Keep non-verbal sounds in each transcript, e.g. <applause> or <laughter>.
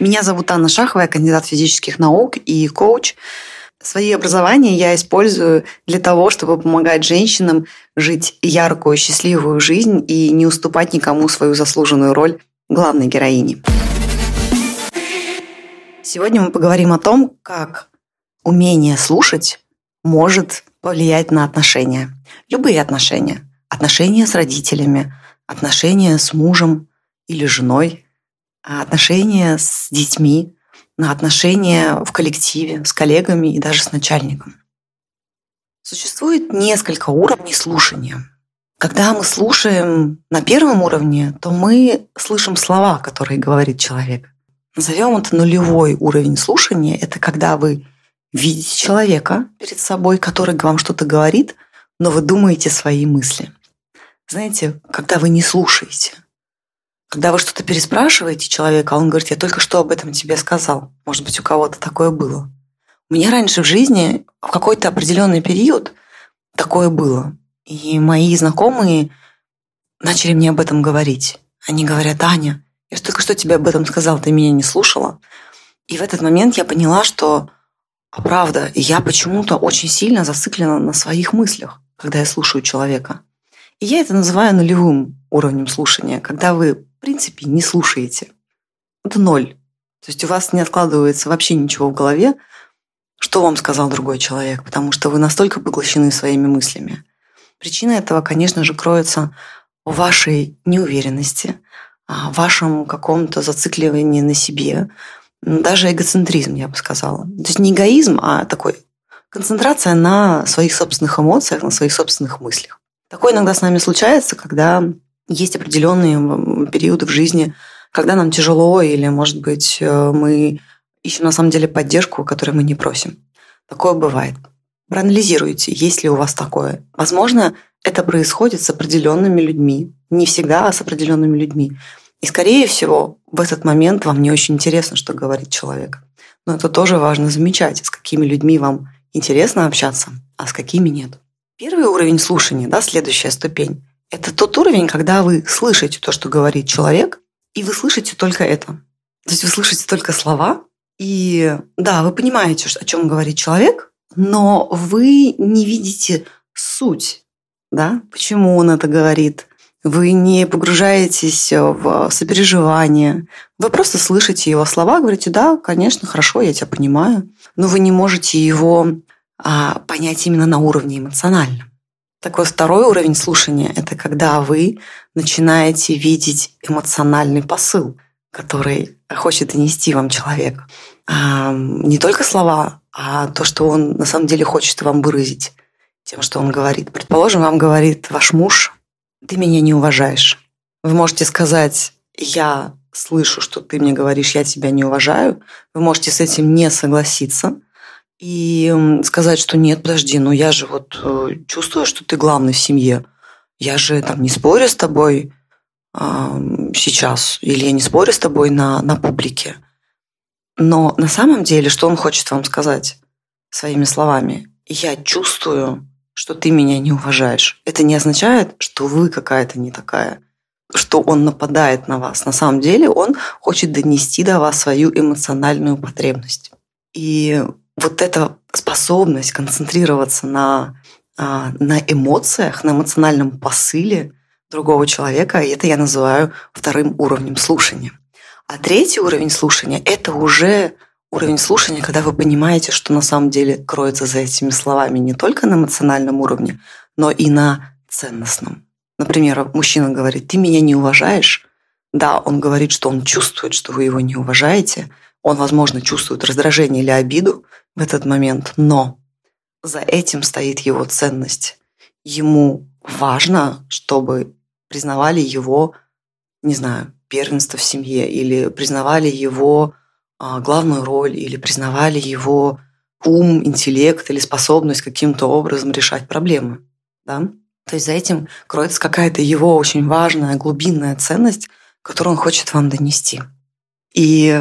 Меня зовут Анна Шахова, я кандидат физических наук и коуч. Свои образования я использую для того, чтобы помогать женщинам жить яркую, счастливую жизнь и не уступать никому свою заслуженную роль главной героини. Сегодня мы поговорим о том, как умение слушать может повлиять на отношения. Любые отношения. Отношения с родителями, отношения с мужем или женой, отношения с детьми, на отношения в коллективе, с коллегами и даже с начальником. Существует несколько уровней слушания. Когда мы слушаем на первом уровне, то мы слышим слова, которые говорит человек. Назовем это нулевой уровень слушания. Это когда вы видите человека перед собой, который вам что-то говорит, но вы думаете свои мысли. Знаете, когда вы не слушаете – когда вы что-то переспрашиваете человека, он говорит, я только что об этом тебе сказал. Может быть, у кого-то такое было. У меня раньше в жизни в какой-то определенный период такое было. И мои знакомые начали мне об этом говорить. Они говорят, Аня, я только что тебе об этом сказал, ты меня не слушала. И в этот момент я поняла, что а правда, я почему-то очень сильно зациклена на своих мыслях, когда я слушаю человека. И я это называю нулевым уровнем слушания, когда вы в принципе, не слушаете. Это ноль. То есть у вас не откладывается вообще ничего в голове, что вам сказал другой человек, потому что вы настолько поглощены своими мыслями. Причина этого, конечно же, кроется в вашей неуверенности, в вашем каком-то зацикливании на себе, даже эгоцентризм, я бы сказала. То есть не эгоизм, а такой концентрация на своих собственных эмоциях, на своих собственных мыслях. Такое иногда с нами случается, когда есть определенные периоды в жизни, когда нам тяжело, или, может быть, э, мы ищем на самом деле поддержку, которой мы не просим. Такое бывает. Проанализируйте, есть ли у вас такое. Возможно, это происходит с определенными людьми. Не всегда, а с определенными людьми. И, скорее всего, в этот момент вам не очень интересно, что говорит человек. Но это тоже важно замечать, с какими людьми вам интересно общаться, а с какими нет. Первый уровень слушания, да, следующая ступень, это тот уровень, когда вы слышите то, что говорит человек, и вы слышите только это. То есть вы слышите только слова, и да, вы понимаете, о чем говорит человек, но вы не видите суть, да, почему он это говорит. Вы не погружаетесь в сопереживание. Вы просто слышите его слова, говорите, да, конечно, хорошо, я тебя понимаю. Но вы не можете его а, понять именно на уровне эмоциональном. Такой второй уровень слушания – это когда вы начинаете видеть эмоциональный посыл, который хочет донести вам человек. А, не только слова, а то, что он на самом деле хочет вам выразить тем, что он говорит. Предположим, вам говорит ваш муж, ты меня не уважаешь. Вы можете сказать, я слышу, что ты мне говоришь, я тебя не уважаю. Вы можете с этим не согласиться – и сказать, что нет, подожди, но я же вот э, чувствую, что ты главный в семье. Я же там не спорю с тобой э, сейчас, или я не спорю с тобой на, на публике. Но на самом деле, что он хочет вам сказать своими словами? Я чувствую, что ты меня не уважаешь. Это не означает, что вы какая-то не такая, что он нападает на вас. На самом деле он хочет донести до вас свою эмоциональную потребность. И вот эта способность концентрироваться на, а, на эмоциях, на эмоциональном посыле другого человека, это я называю вторым уровнем слушания. А третий уровень слушания – это уже уровень слушания, когда вы понимаете, что на самом деле кроется за этими словами не только на эмоциональном уровне, но и на ценностном. Например, мужчина говорит, ты меня не уважаешь. Да, он говорит, что он чувствует, что вы его не уважаете. Он, возможно, чувствует раздражение или обиду, в этот момент, но за этим стоит его ценность. Ему важно, чтобы признавали его, не знаю, первенство в семье, или признавали его а, главную роль, или признавали его ум, интеллект или способность каким-то образом решать проблемы. Да? То есть за этим кроется какая-то его очень важная глубинная ценность, которую он хочет вам донести. И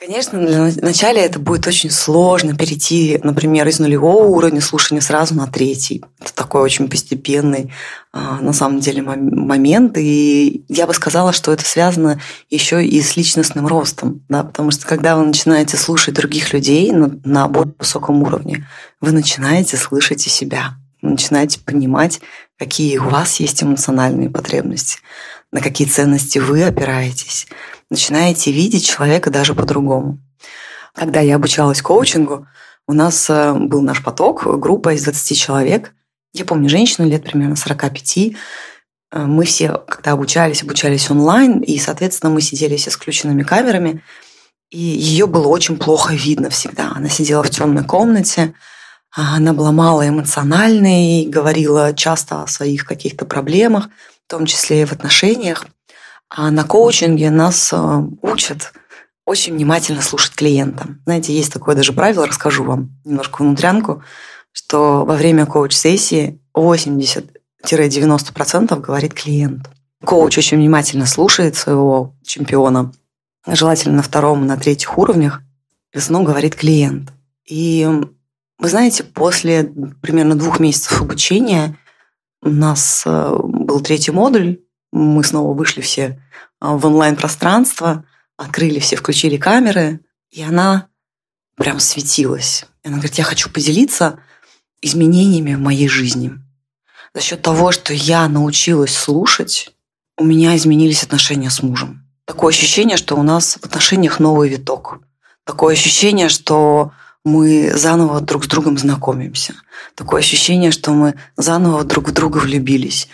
Конечно, для вначале это будет очень сложно перейти, например, из нулевого уровня слушания сразу на третий. Это такой очень постепенный а, на самом деле момент, и я бы сказала, что это связано еще и с личностным ростом, да, потому что когда вы начинаете слушать других людей на, на более высоком уровне, вы начинаете слышать и себя, вы начинаете понимать, какие у вас есть эмоциональные потребности, на какие ценности вы опираетесь, начинаете видеть человека даже по-другому. Когда я обучалась коучингу, у нас э, был наш поток, группа из 20 человек – я помню женщину лет примерно 45. Э, мы все, когда обучались, обучались онлайн, и, соответственно, мы сидели все с включенными камерами, и ее было очень плохо видно всегда. Она сидела в темной комнате, а она была мало эмоциональной, говорила часто о своих каких-то проблемах, в том числе и в отношениях. А на коучинге нас э, учат очень внимательно слушать клиента. Знаете, есть такое даже правило, расскажу вам немножко внутрянку – что во время коуч-сессии 80-90% говорит клиент. Коуч очень внимательно слушает своего чемпиона, желательно на втором, на третьих уровнях, в основном говорит клиент. И вы знаете, после примерно двух месяцев обучения у нас э, был третий модуль, мы снова вышли все э, в онлайн-пространство, открыли все, включили камеры, и она прям светилась. И она говорит, я хочу поделиться изменениями в моей жизни. За счет того, что я научилась слушать, у меня изменились отношения с мужем. Такое ощущение, что у нас в отношениях новый виток. Такое ощущение, что мы заново друг с другом знакомимся. Такое ощущение, что мы заново друг в друга влюбились.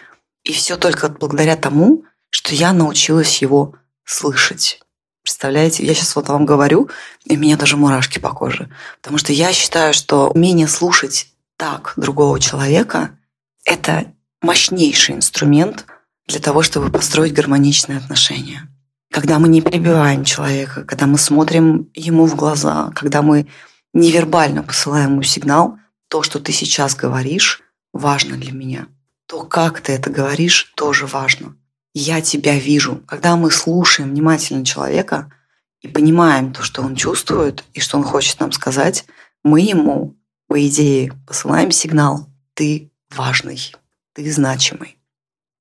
И все только благодаря тому, что я научилась его слышать. Представляете, я сейчас вот вам говорю, и у меня даже мурашки по коже. Потому что я считаю, что умение слушать так другого человека – это мощнейший инструмент для того, чтобы построить гармоничные отношения. Когда мы не перебиваем человека, когда мы смотрим ему в глаза, когда мы невербально посылаем ему сигнал, то, что ты сейчас говоришь, важно для меня. То, как ты это говоришь, тоже важно. Я тебя вижу. Когда мы слушаем внимательно человека и понимаем то, что он чувствует и что он хочет нам сказать, мы ему по идее, посылаем сигнал «ты важный, ты значимый».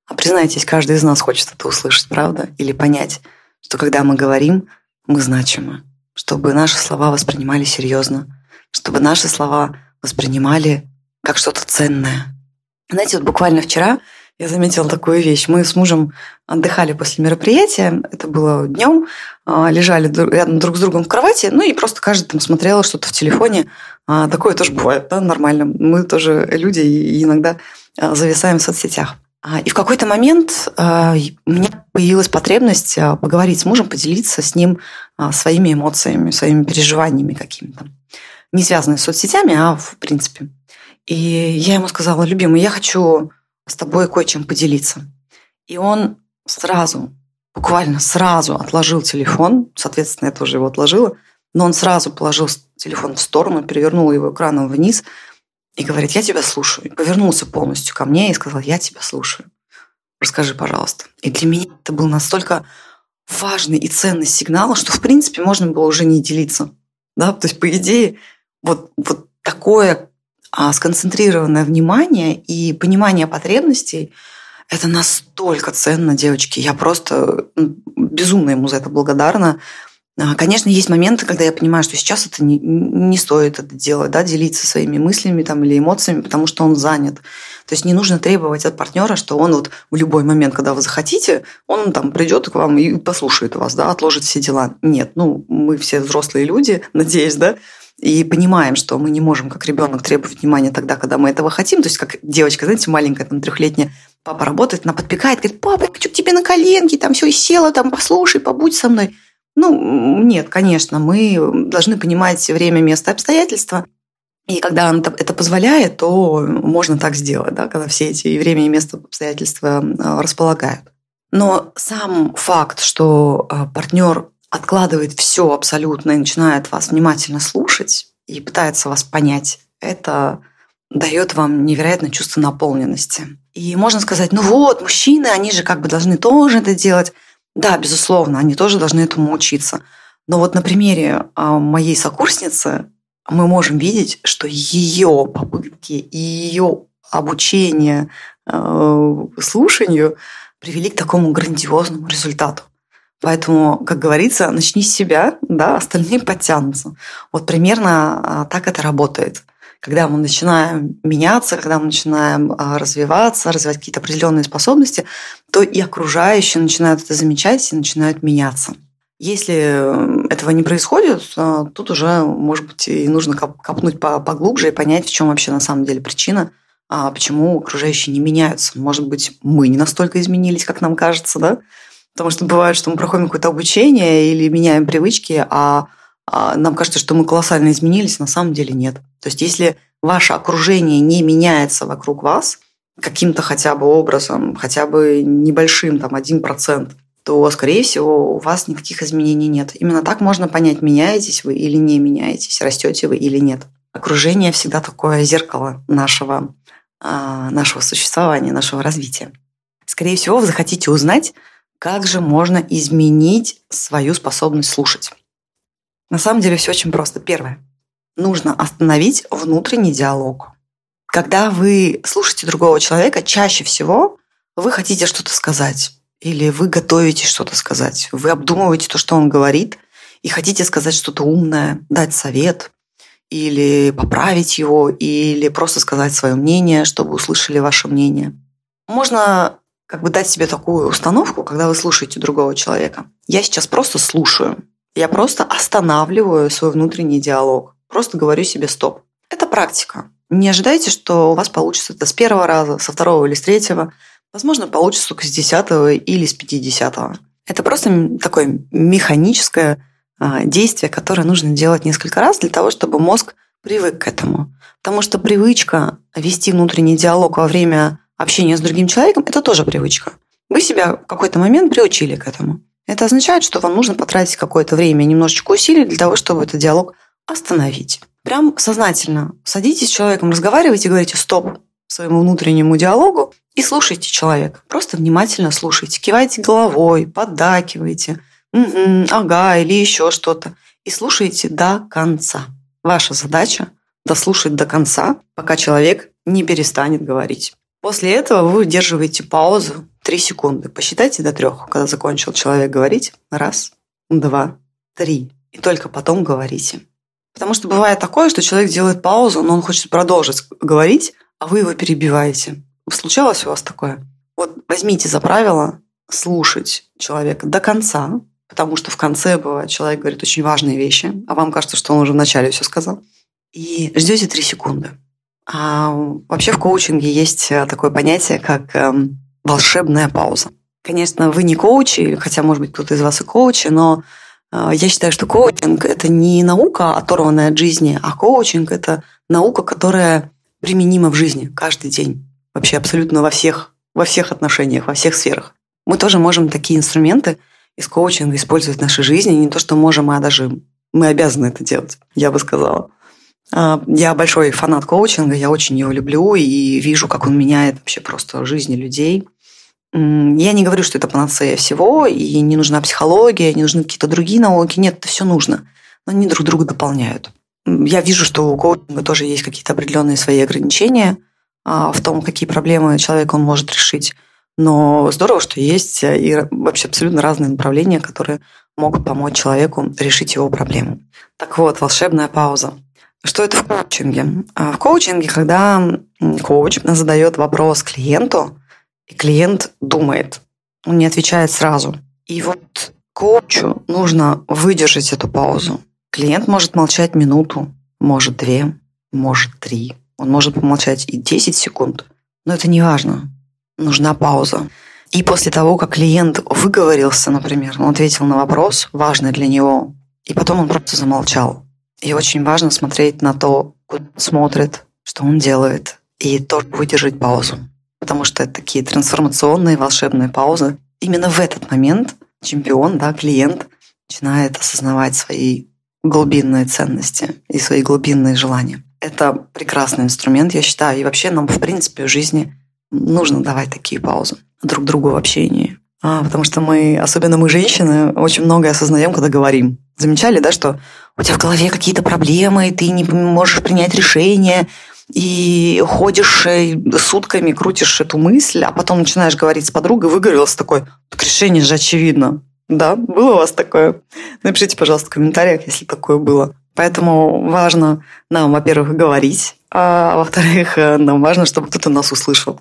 А признайтесь, каждый из нас хочет это услышать, правда? Или понять, что когда мы говорим, мы значимы, чтобы наши слова воспринимали серьезно, чтобы наши слова воспринимали как что-то ценное. Знаете, вот буквально вчера я заметила такую вещь. Мы с мужем отдыхали после мероприятия, это было днем, а, лежали рядом друг с другом в кровати, ну и просто каждый там смотрел что-то в телефоне. А, такое тоже бывает, да, нормально. Мы тоже люди и иногда а, зависаем в соцсетях. И в какой-то момент у меня появилась потребность поговорить с мужем, поделиться с ним своими эмоциями, своими переживаниями какими-то. Не связанные с соцсетями, а в принципе. И я ему сказала, любимый, я хочу с тобой кое-чем поделиться. И он сразу, буквально сразу отложил телефон, соответственно, я тоже его отложила, но он сразу положил телефон в сторону, перевернул его экраном вниз и говорит, я тебя слушаю. И повернулся полностью ко мне и сказал, я тебя слушаю. Расскажи, пожалуйста. И для меня это был настолько важный и ценный сигнал, что, в принципе, можно было уже не делиться. Да? То есть, по идее, вот, вот такое а сконцентрированное внимание и понимание потребностей – это настолько ценно, девочки. Я просто безумно ему за это благодарна. А, конечно, есть моменты, когда я понимаю, что сейчас это не, не стоит это делать, да, делиться своими мыслями там, или эмоциями, потому что он занят. То есть не нужно требовать от партнера, что он вот в любой момент, когда вы захотите, он там придет к вам и послушает вас, да, отложит все дела. Нет, ну мы все взрослые люди, <laughs> надеюсь, да, и понимаем, что мы не можем как ребенок требовать внимания тогда, когда мы этого хотим. То есть как девочка, знаете, маленькая, там трехлетняя, папа работает, она подпекает, говорит, папа, я хочу к тебе на коленки, там все, и села, там, послушай, побудь со мной. Ну, нет, конечно, мы должны понимать время, место, обстоятельства. И когда он это позволяет, то можно так сделать, да, когда все эти и время, и место, обстоятельства а, располагают. Но сам факт, что а, партнер откладывает все абсолютно и начинает вас внимательно слушать и пытается вас понять, это дает вам невероятное чувство наполненности. И можно сказать, ну вот, мужчины, они же как бы должны тоже это делать. Да, безусловно, они тоже должны этому учиться. Но вот на примере а, моей сокурсницы мы можем видеть, что ее попытки и ее обучение э, слушанию привели к такому грандиозному результату. Поэтому, как говорится, начни с себя, да, остальные подтянутся. Вот примерно а, так это работает. Когда мы начинаем меняться, когда мы начинаем а, развиваться, развивать какие-то определенные способности, то и окружающие начинают это замечать и начинают меняться. Если этого не происходит, а, тут уже, может быть, и нужно копнуть поглубже и понять, в чем вообще на самом деле причина, почему окружающие не меняются. Может быть, мы не настолько изменились, как нам кажется, да? Потому что бывает, что мы проходим какое-то обучение или меняем привычки, а, а нам кажется, что мы колоссально изменились, на самом деле нет. То есть если ваше окружение не меняется вокруг вас каким-то хотя бы образом, хотя бы небольшим, там, 1%, то, скорее всего, у вас никаких изменений нет. Именно так можно понять, меняетесь вы или не меняетесь, растете вы или нет. Окружение всегда такое зеркало нашего, а, нашего существования, нашего развития. Скорее всего, вы захотите узнать, как же можно изменить свою способность слушать? На самом деле все очень просто. Первое. Нужно остановить внутренний диалог. Когда вы слушаете другого человека, чаще всего вы хотите что-то сказать. Или вы готовите что-то сказать. Вы обдумываете то, что он говорит, и хотите сказать что-то умное, дать совет, или поправить его, или просто сказать свое мнение, чтобы услышали ваше мнение. Можно как бы дать себе такую установку, когда вы слушаете другого человека. Я сейчас просто слушаю. Я просто останавливаю свой внутренний диалог. Просто говорю себе стоп. Это практика. Не ожидайте, что у вас получится это с первого раза, со второго или с третьего. Возможно, получится только с десятого или с пятидесятого. Это просто такое механическое а, действие, которое нужно делать несколько раз для того, чтобы мозг привык к этому. Потому что привычка вести внутренний диалог во время общение с другим человеком – это тоже привычка. Вы себя в какой-то момент приучили к этому. Это означает, что вам нужно потратить какое-то время, немножечко усилий для того, чтобы этот диалог остановить. Прям сознательно садитесь с человеком, разговаривайте, говорите «стоп» своему внутреннему диалогу и слушайте человека. Просто внимательно слушайте, кивайте головой, поддакивайте, угу, ага, или еще что-то. И слушайте до конца. Ваша задача – дослушать до конца, пока человек не перестанет говорить. После этого вы удерживаете паузу 3 секунды. Посчитайте до трех, когда закончил человек говорить. Раз, два, три. И только потом говорите. Потому что бывает такое, что человек делает паузу, но он хочет продолжить говорить, а вы его перебиваете. Случалось у вас такое? Вот возьмите за правило слушать человека до конца, потому что в конце бывает человек говорит очень важные вещи, а вам кажется, что он уже вначале все сказал. И ждете три секунды. А вообще в коучинге есть э, такое понятие, как эм, волшебная пауза. Конечно, вы не коучи, хотя, может быть, кто-то из вас и коучи, но э, я считаю, что коучинг – это не наука, оторванная от жизни, а коучинг – это наука, которая применима в жизни каждый день. Вообще абсолютно во всех, во всех отношениях, во всех сферах. Мы тоже можем такие инструменты из коучинга использовать в нашей жизни. Не то, что можем, а даже мы обязаны это делать, я бы сказала. А, я большой фанат коучинга, я очень его люблю и вижу, как он меняет вообще просто жизни людей. Я не говорю, что это панацея всего, и не нужна психология, не нужны какие-то другие науки. Нет, это все нужно. Но они друг друга дополняют. Я вижу, что у коучинга тоже есть какие-то определенные свои ограничения а, в том, какие проблемы человек он может решить. Но здорово, что есть и вообще абсолютно разные направления, которые могут помочь человеку решить его проблему. Так вот, волшебная пауза. Что это в коучинге? А, в коучинге, когда коуч задает вопрос клиенту, и клиент думает, он не отвечает сразу. И вот коучу нужно выдержать эту паузу. Клиент может молчать минуту, может две, может три. Он может помолчать и 10 секунд. Но это не важно. Нужна пауза. И после того, как клиент выговорился, например, он ответил на вопрос, важный для него, и потом он просто замолчал. И очень важно смотреть на то, куда смотрит, что он делает, и тоже выдержать паузу. Потому что это такие трансформационные волшебные паузы. Именно в этот момент чемпион, да, клиент начинает осознавать свои глубинные ценности и свои глубинные желания. Это прекрасный инструмент, я считаю. И вообще нам, в принципе, в жизни нужно давать такие паузы друг другу в общении. А, потому что мы, особенно мы, женщины, очень многое осознаем, когда говорим. Замечали, да, что у тебя в голове какие-то проблемы, ты не можешь принять решение, и ходишь э, сутками, крутишь эту мысль, а потом начинаешь говорить с подругой, выговорился такой, так решение же очевидно. Да, было у вас такое? Напишите, пожалуйста, в комментариях, если такое было. Поэтому важно нам, во-первых, говорить, а во-вторых, э, нам важно, чтобы кто-то нас услышал.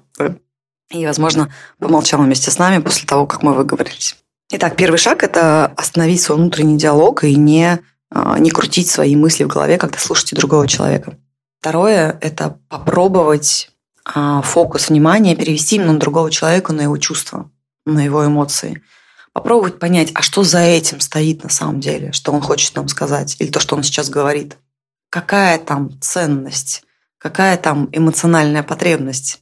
И, возможно, помолчал вместе с нами после того, как мы выговорились. Итак, первый шаг – это остановить свой внутренний диалог и не, а, не крутить свои мысли в голове, когда слушаете другого человека. Второе – это попробовать а, фокус внимания перевести именно на другого человека, на его чувства, на его эмоции. Попробовать понять, а что за этим стоит на самом деле, что он хочет нам сказать, или то, что он сейчас говорит. Какая там ценность, какая там эмоциональная потребность,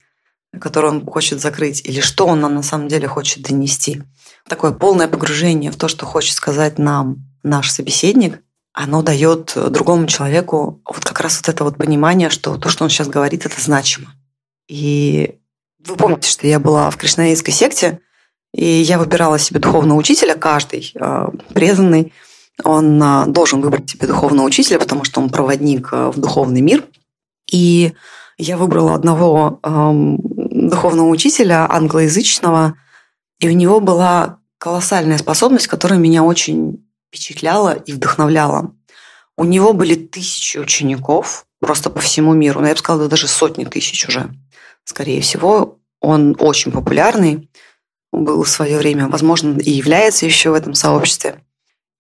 которую он хочет закрыть, или что он нам на самом деле хочет донести. Такое полное погружение в то, что хочет сказать нам наш собеседник, оно дает другому человеку вот как раз вот это вот понимание, что то, что он сейчас говорит, это значимо. И вы помните, что я была в кришнаитской секте, и я выбирала себе духовного учителя, каждый э, преданный, он э, должен выбрать себе духовного учителя, потому что он проводник э, в духовный мир. И я выбрала одного эм, духовного учителя англоязычного, и у него была колоссальная способность, которая меня очень впечатляла и вдохновляла. У него были тысячи учеников просто по всему миру. Ну, я бы сказала, даже сотни тысяч уже. Скорее всего, он очень популярный был в свое время, возможно, и является еще в этом сообществе.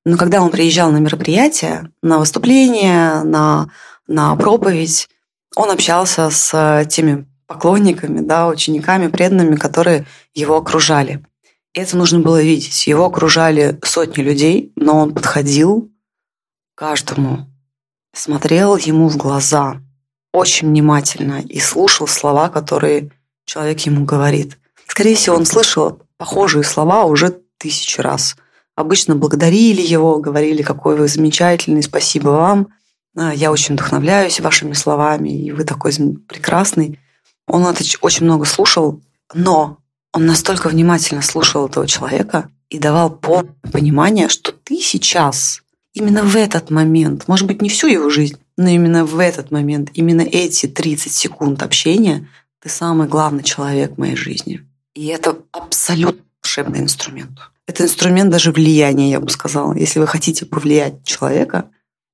Но когда он приезжал на мероприятия, на выступления, на, на проповедь, он общался с теми поклонниками, да, учениками, преданными, которые его окружали. Это нужно было видеть. Его окружали сотни людей, но он подходил каждому, смотрел ему в глаза очень внимательно и слушал слова, которые человек ему говорит. Скорее всего, он слышал похожие слова уже тысячи раз. Обычно благодарили его, говорили, какой вы замечательный, спасибо вам. А, я очень вдохновляюсь вашими словами, и вы такой прекрасный. Он это очень много слушал, но он настолько внимательно слушал этого человека и давал полное понимание, что ты сейчас, именно в этот момент, может быть, не всю его жизнь, но именно в этот момент, именно эти 30 секунд общения, ты самый главный человек в моей жизни. И это абсолютно волшебный инструмент. Это инструмент даже влияния, я бы сказала. Если вы хотите повлиять человека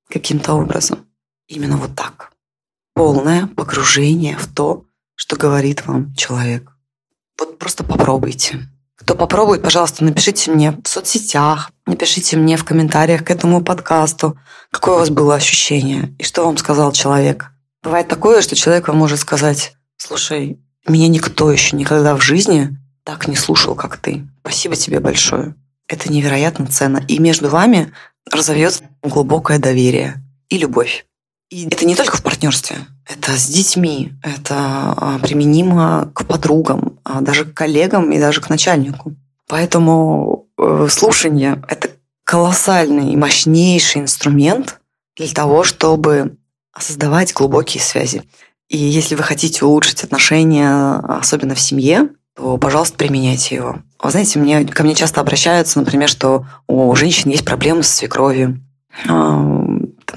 каким-то образом, именно вот так. Полное погружение в то, что говорит вам человек. Вот просто попробуйте. Кто попробует, пожалуйста, напишите мне в соцсетях, напишите мне в комментариях к этому подкасту, какое у вас было ощущение и что вам сказал человек. Бывает такое, что человек вам может сказать, слушай, меня никто еще никогда в жизни так не слушал, как ты. Спасибо тебе большое. Это невероятно ценно. И между вами разовьется глубокое доверие и любовь. И это не только в партнерстве, это с детьми, это а, применимо к подругам, а даже к коллегам и даже к начальнику. Поэтому э, слушание – это колоссальный и мощнейший инструмент для того, чтобы создавать глубокие связи. И если вы хотите улучшить отношения, особенно в семье, то, пожалуйста, применяйте его. Вы знаете, мне, ко мне часто обращаются, например, что у женщин есть проблемы с свекровью там,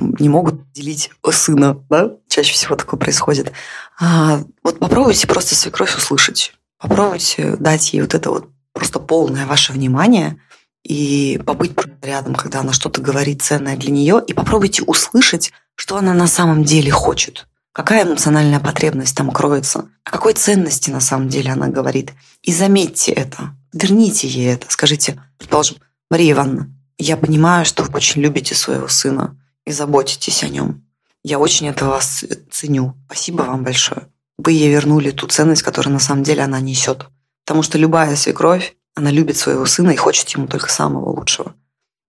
не могут делить сына, да? Чаще всего такое происходит. А, вот попробуйте просто свекровь услышать. Попробуйте дать ей вот это вот просто полное ваше внимание и побыть рядом, когда она что-то говорит ценное для нее, и попробуйте услышать, что она на самом деле хочет. Какая эмоциональная потребность там кроется? О какой ценности на самом деле она говорит? И заметьте это. Верните ей это. Скажите, предположим, Мария Ивановна, я понимаю, что вы очень любите своего сына и заботитесь о нем. Я очень это вас ценю. Спасибо вам большое. Вы ей вернули ту ценность, которую на самом деле она несет. Потому что любая свекровь, она любит своего сына и хочет ему только самого лучшего.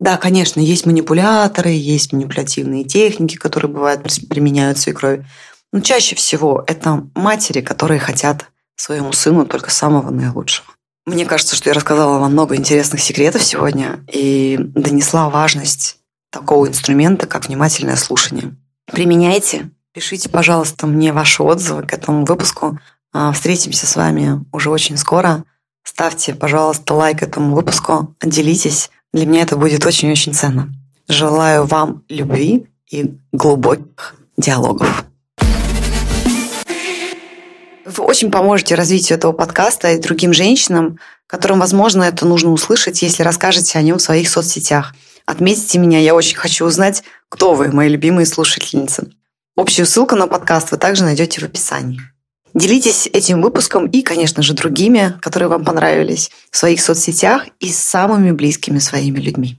Да, конечно, есть манипуляторы, есть манипулятивные техники, которые бывают применяют свекрови. Но чаще всего это матери, которые хотят своему сыну только самого наилучшего. Мне кажется, что я рассказала вам много интересных секретов сегодня и донесла важность такого инструмента, как внимательное слушание. Применяйте. Пишите, пожалуйста, мне ваши отзывы к этому выпуску. А, встретимся с вами уже очень скоро. Ставьте, пожалуйста, лайк этому выпуску, делитесь. Для меня это будет очень-очень ценно. Желаю вам любви и глубоких диалогов. Вы очень поможете развитию этого подкаста и другим женщинам, которым, возможно, это нужно услышать, если расскажете о нем в своих соцсетях. Отметьте меня, я очень хочу узнать, кто вы, мои любимые слушательницы. Общую ссылку на подкаст вы также найдете в описании. Делитесь этим выпуском и, конечно же, другими, которые вам понравились, в своих соцсетях и с самыми близкими своими людьми.